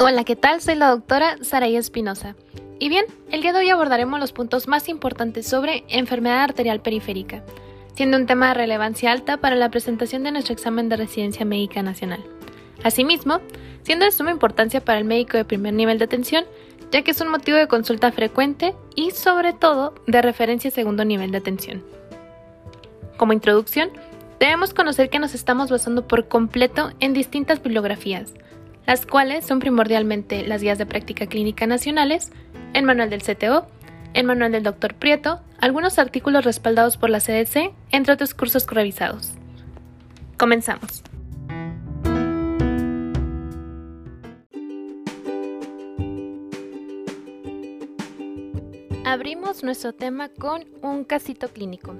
Hola, ¿qué tal? Soy la doctora Saraí Espinosa. Y bien, el día de hoy abordaremos los puntos más importantes sobre enfermedad arterial periférica, siendo un tema de relevancia alta para la presentación de nuestro examen de residencia médica nacional. Asimismo, siendo de suma importancia para el médico de primer nivel de atención, ya que es un motivo de consulta frecuente y sobre todo de referencia segundo nivel de atención. Como introducción, debemos conocer que nos estamos basando por completo en distintas bibliografías, las cuales son primordialmente las guías de práctica clínica nacionales, el manual del CTO, el manual del Dr. Prieto, algunos artículos respaldados por la CDC, entre otros cursos revisados. Comenzamos. Abrimos nuestro tema con un casito clínico.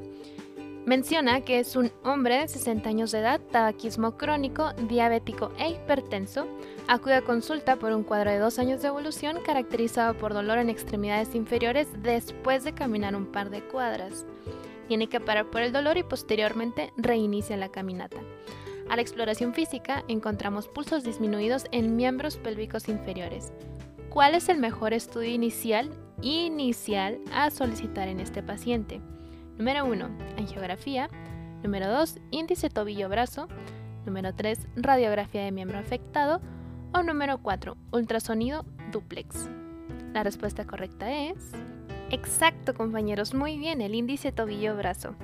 Menciona que es un hombre de 60 años de edad, tabaquismo crónico, diabético e hipertenso. Acude a consulta por un cuadro de dos años de evolución caracterizado por dolor en extremidades inferiores después de caminar un par de cuadras. Tiene que parar por el dolor y posteriormente reinicia la caminata. A la exploración física encontramos pulsos disminuidos en miembros pélvicos inferiores. ¿Cuál es el mejor estudio inicial inicial a solicitar en este paciente? Número 1, angiografía. Número 2, índice tobillo-brazo. Número 3, radiografía de miembro afectado. O número 4, ultrasonido duplex. La respuesta correcta es... Exacto, compañeros, muy bien, el índice tobillo-brazo.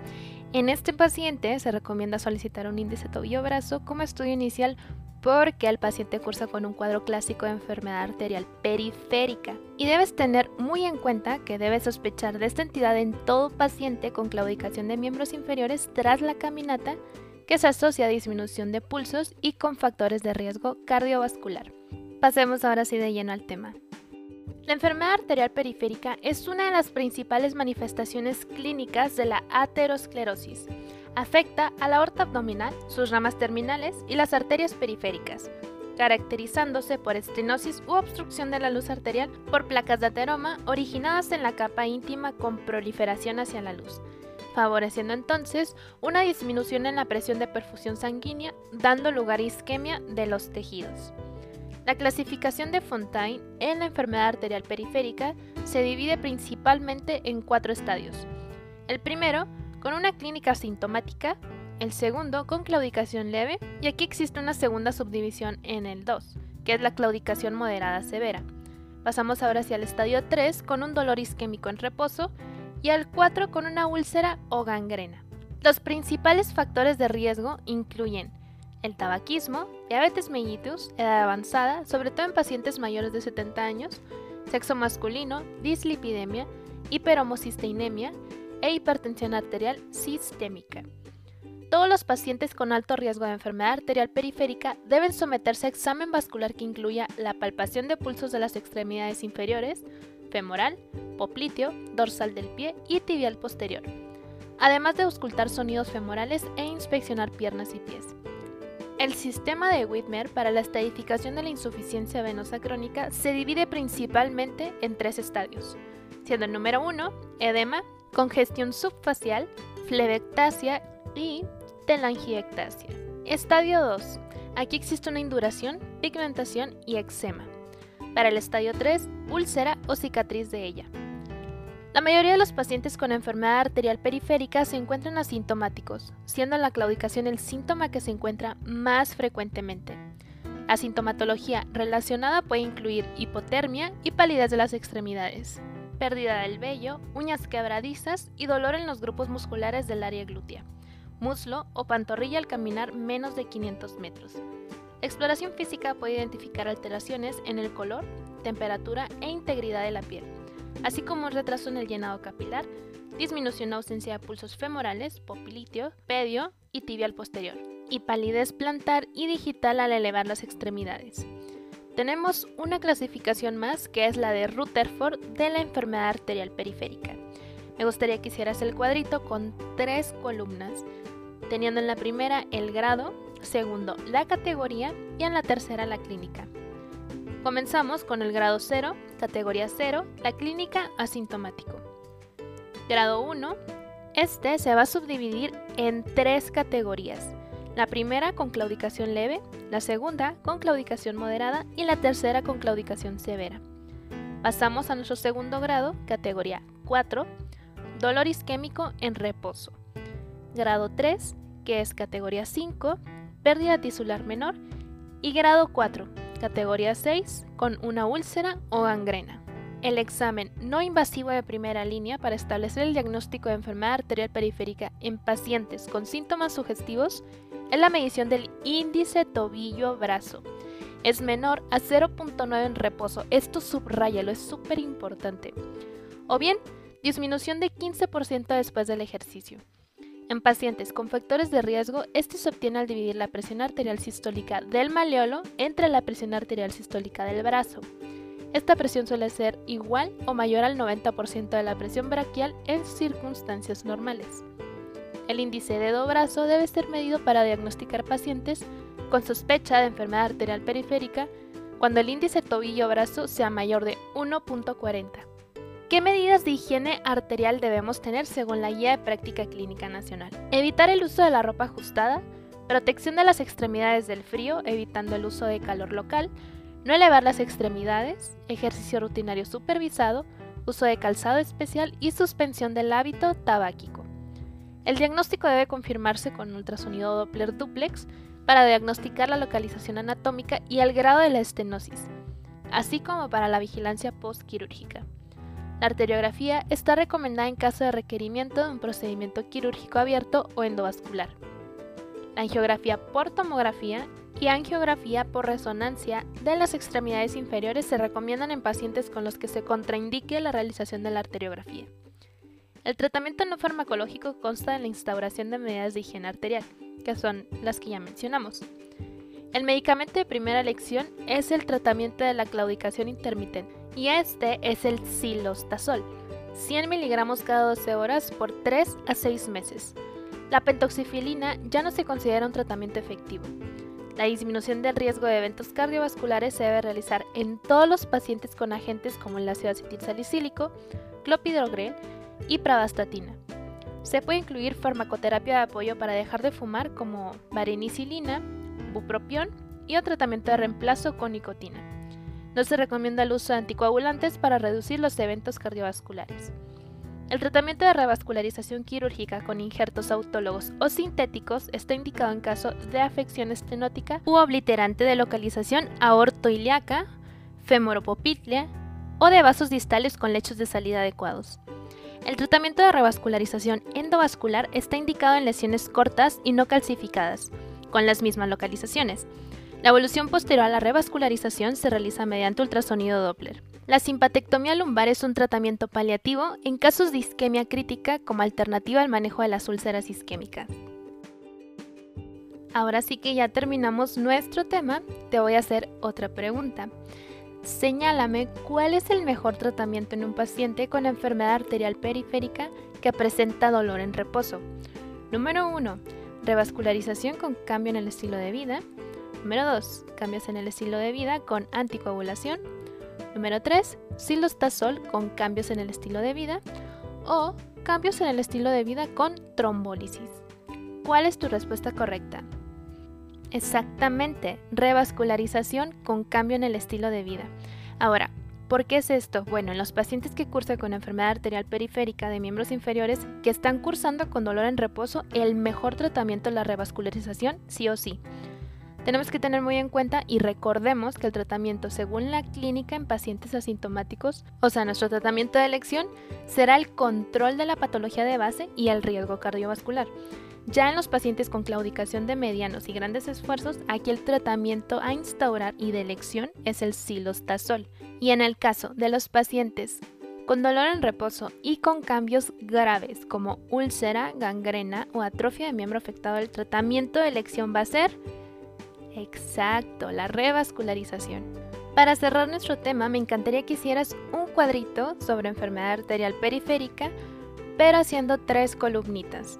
En este paciente se recomienda solicitar un índice tobillo-brazo como estudio inicial porque el paciente cursa con un cuadro clásico de enfermedad arterial periférica. Y debes tener muy en cuenta que debes sospechar de esta entidad en todo paciente con claudicación de miembros inferiores tras la caminata que se asocia a disminución de pulsos y con factores de riesgo cardiovascular. Pasemos ahora sí de lleno al tema. La enfermedad arterial periférica es una de las principales manifestaciones clínicas de la aterosclerosis Afecta a la aorta abdominal, sus ramas terminales y las arterias periféricas, caracterizándose por estenosis u obstrucción de la luz arterial por placas de ateroma originadas en la capa íntima con proliferación hacia la luz, favoreciendo entonces una disminución en la presión de perfusión sanguínea, dando lugar a isquemia de los tejidos. La clasificación de Fontaine en la enfermedad arterial periférica se divide principalmente en cuatro estadios. El primero con una clínica sintomática, el segundo con claudicación leve y aquí existe una segunda subdivisión en el 2, que es la claudicación moderada severa. Pasamos ahora hacia el estadio 3 con un dolor isquémico en reposo y al 4 con una úlcera o gangrena. Los principales factores de riesgo incluyen el tabaquismo, diabetes mellitus, edad avanzada, sobre todo en pacientes mayores de 70 años, sexo masculino, dislipidemia, hiperhomocisteinemia, e hipertensión arterial sistémica. Todos los pacientes con alto riesgo de enfermedad arterial periférica deben someterse a examen vascular que incluya la palpación de pulsos de las extremidades inferiores, femoral, popliteo, dorsal del pie y tibial posterior, además de auscultar sonidos femorales e inspeccionar piernas y pies. El sistema de Whitmer para la estadificación de la insuficiencia venosa crónica se divide principalmente en tres estadios, siendo el número 1, edema, congestión subfacial, flebectasia y telangiectasia. Estadio 2. Aquí existe una induración, pigmentación y eczema. Para el estadio 3, úlcera o cicatriz de ella. La mayoría de los pacientes con enfermedad arterial periférica se encuentran asintomáticos, siendo la claudicación el síntoma que se encuentra más frecuentemente. La sintomatología relacionada puede incluir hipotermia y palidez de las extremidades pérdida del vello, uñas quebradizas y dolor en los grupos musculares del área glútea, muslo o pantorrilla al caminar menos de 500 metros. Exploración física puede identificar alteraciones en el color, temperatura e integridad de la piel, así como retraso en el llenado capilar, disminución o ausencia de pulsos femorales, popiliteo, pedio y tibial posterior, y palidez plantar y digital al elevar las extremidades. Tenemos una clasificación más que es la de Rutherford de la enfermedad arterial periférica. Me gustaría que hicieras el cuadrito con tres columnas, teniendo en la primera el grado, segundo la categoría y en la tercera la clínica. Comenzamos con el grado 0, categoría 0, la clínica asintomático. Grado 1, este se va a subdividir en tres categorías. La primera con claudicación leve, la segunda con claudicación moderada y la tercera con claudicación severa. Pasamos a nuestro segundo grado, categoría 4, dolor isquémico en reposo. Grado 3, que es categoría 5, pérdida tisular menor. Y grado 4, categoría 6, con una úlcera o gangrena. El examen no invasivo de primera línea para establecer el diagnóstico de enfermedad arterial periférica en pacientes con síntomas sugestivos es la medición del índice tobillo-brazo. Es menor a 0.9 en reposo. Esto subrayalo, es súper importante. O bien, disminución de 15% después del ejercicio. En pacientes con factores de riesgo, este se obtiene al dividir la presión arterial sistólica del maleolo entre la presión arterial sistólica del brazo. Esta presión suele ser igual o mayor al 90% de la presión braquial en circunstancias normales. El índice dedo-brazo debe ser medido para diagnosticar pacientes con sospecha de enfermedad arterial periférica cuando el índice tobillo-brazo sea mayor de 1.40. ¿Qué medidas de higiene arterial debemos tener según la Guía de Práctica Clínica Nacional? Evitar el uso de la ropa ajustada, protección de las extremidades del frío, evitando el uso de calor local, no elevar las extremidades, ejercicio rutinario supervisado, uso de calzado especial y suspensión del hábito tabáquico. El diagnóstico debe confirmarse con ultrasonido Doppler duplex para diagnosticar la localización anatómica y el grado de la estenosis, así como para la vigilancia postquirúrgica. La arteriografía está recomendada en caso de requerimiento de un procedimiento quirúrgico abierto o endovascular. La angiografía por tomografía y angiografía por resonancia de las extremidades inferiores se recomiendan en pacientes con los que se contraindique la realización de la arteriografía. El tratamiento no farmacológico consta de la instauración de medidas de higiene arterial, que son las que ya mencionamos. El medicamento de primera elección es el tratamiento de la claudicación intermitente, y este es el silostazol, 100 miligramos cada 12 horas por 3 a 6 meses. La pentoxifilina ya no se considera un tratamiento efectivo. La disminución del riesgo de eventos cardiovasculares se debe realizar en todos los pacientes con agentes como el ácido acetilsalicílico, clopidogrel y pravastatina. Se puede incluir farmacoterapia de apoyo para dejar de fumar como varenicilina, bupropión y un tratamiento de reemplazo con nicotina. No se recomienda el uso de anticoagulantes para reducir los eventos cardiovasculares. El tratamiento de revascularización quirúrgica con injertos autólogos o sintéticos está indicado en caso de afección estenótica u obliterante de localización aortoiliaca, femoropopitlia o de vasos distales con lechos de salida adecuados. El tratamiento de revascularización endovascular está indicado en lesiones cortas y no calcificadas, con las mismas localizaciones, la evolución posterior a la revascularización se realiza mediante ultrasonido Doppler. La simpatectomía lumbar es un tratamiento paliativo en casos de isquemia crítica como alternativa al manejo de las úlceras isquémicas. Ahora sí que ya terminamos nuestro tema, te voy a hacer otra pregunta. Señálame cuál es el mejor tratamiento en un paciente con enfermedad arterial periférica que presenta dolor en reposo. Número 1. Revascularización con cambio en el estilo de vida. Número 2. Cambios en el estilo de vida con anticoagulación. Número 3. Silostazol con cambios en el estilo de vida. O cambios en el estilo de vida con trombólisis. ¿Cuál es tu respuesta correcta? Exactamente, revascularización con cambio en el estilo de vida. Ahora, ¿por qué es esto? Bueno, en los pacientes que cursan con enfermedad arterial periférica de miembros inferiores que están cursando con dolor en reposo, el mejor tratamiento es la revascularización, sí o sí. Tenemos que tener muy en cuenta y recordemos que el tratamiento según la clínica en pacientes asintomáticos, o sea, nuestro tratamiento de elección, será el control de la patología de base y el riesgo cardiovascular. Ya en los pacientes con claudicación de medianos y grandes esfuerzos, aquí el tratamiento a instaurar y de elección es el silostazol. Y en el caso de los pacientes con dolor en reposo y con cambios graves como úlcera, gangrena o atrofia de miembro afectado, el tratamiento de elección va a ser Exacto, la revascularización. Para cerrar nuestro tema, me encantaría que hicieras un cuadrito sobre enfermedad arterial periférica, pero haciendo tres columnitas.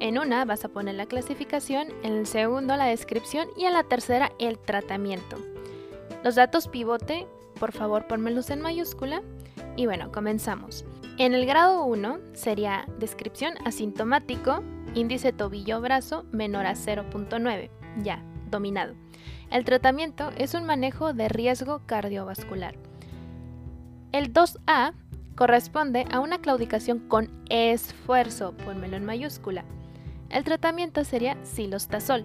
En una vas a poner la clasificación, en el segundo la descripción y en la tercera el tratamiento. Los datos pivote, por favor ponmelos en mayúscula. Y bueno, comenzamos. En el grado 1 sería descripción asintomático, índice tobillo-brazo menor a 0.9. Ya, dominado. El tratamiento es un manejo de riesgo cardiovascular. El 2A corresponde a una claudicación con esfuerzo, pónmelo en mayúscula. El tratamiento sería silostazol.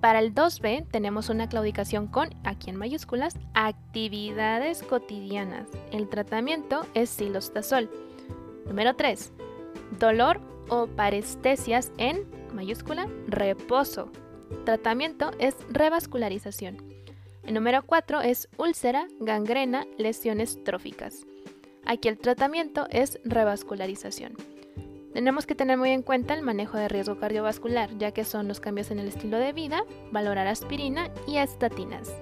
Para el 2B tenemos una claudicación con, aquí en mayúsculas, actividades cotidianas. El tratamiento es silostazol. Número 3. Dolor o parestesias en, mayúscula, reposo. Tratamiento es revascularización. El número 4 es úlcera, gangrena, lesiones tróficas. Aquí el tratamiento es revascularización. Tenemos que tener muy en cuenta el manejo de riesgo cardiovascular, ya que son los cambios en el estilo de vida, valorar aspirina y estatinas.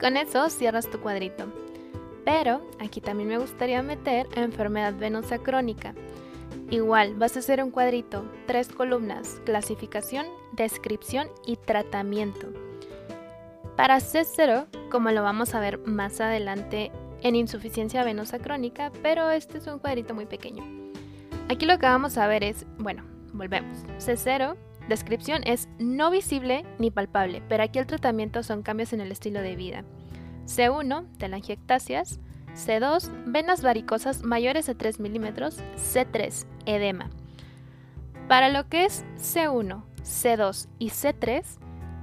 Con eso cierras tu cuadrito. Pero aquí también me gustaría meter enfermedad venosa crónica. Igual, vas a hacer un cuadrito, tres columnas, clasificación, descripción y tratamiento. Para C0, como lo vamos a ver más adelante en insuficiencia venosa crónica, pero este es un cuadrito muy pequeño. Aquí lo que vamos a ver es, bueno, volvemos. C0, descripción es no visible ni palpable, pero aquí el tratamiento son cambios en el estilo de vida. C1, telangiectasias. C2, venas varicosas mayores a 3 milímetros. C3, edema. Para lo que es C1, C2 y C3,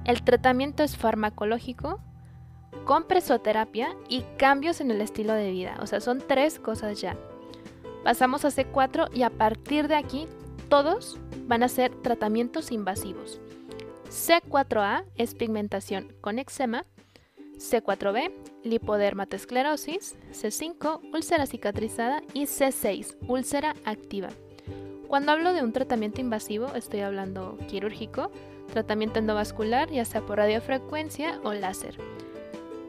el tratamiento es farmacológico, con presoterapia y cambios en el estilo de vida. O sea, son tres cosas ya. Pasamos a C4 y a partir de aquí todos van a ser tratamientos invasivos. C4A es pigmentación con eczema, C4B lipodermatosclerosis, C5 úlcera cicatrizada y C6 úlcera activa. Cuando hablo de un tratamiento invasivo estoy hablando quirúrgico, tratamiento endovascular ya sea por radiofrecuencia o láser.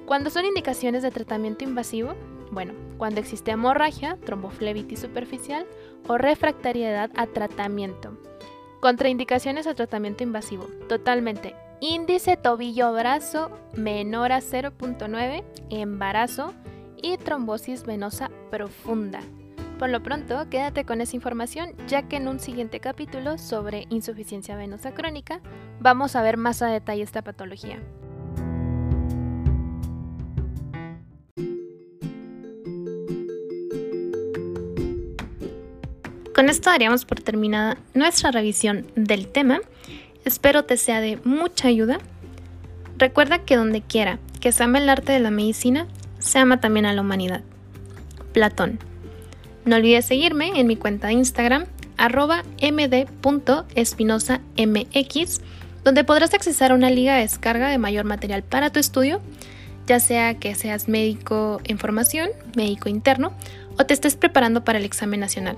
Cuando son indicaciones de tratamiento invasivo, bueno, cuando existe hemorragia, tromboflebitis superficial o refractariedad a tratamiento. Contraindicaciones a tratamiento invasivo. Totalmente. Índice tobillo-brazo menor a 0.9, embarazo y trombosis venosa profunda. Por lo pronto, quédate con esa información ya que en un siguiente capítulo sobre insuficiencia venosa crónica vamos a ver más a detalle esta patología. Con esto daríamos por terminada nuestra revisión del tema. Espero te sea de mucha ayuda. Recuerda que donde quiera que se ame el arte de la medicina, se ama también a la humanidad. Platón. No olvides seguirme en mi cuenta de Instagram, arroba md.espinosamx, donde podrás accesar a una liga de descarga de mayor material para tu estudio, ya sea que seas médico en formación, médico interno, o te estés preparando para el examen nacional.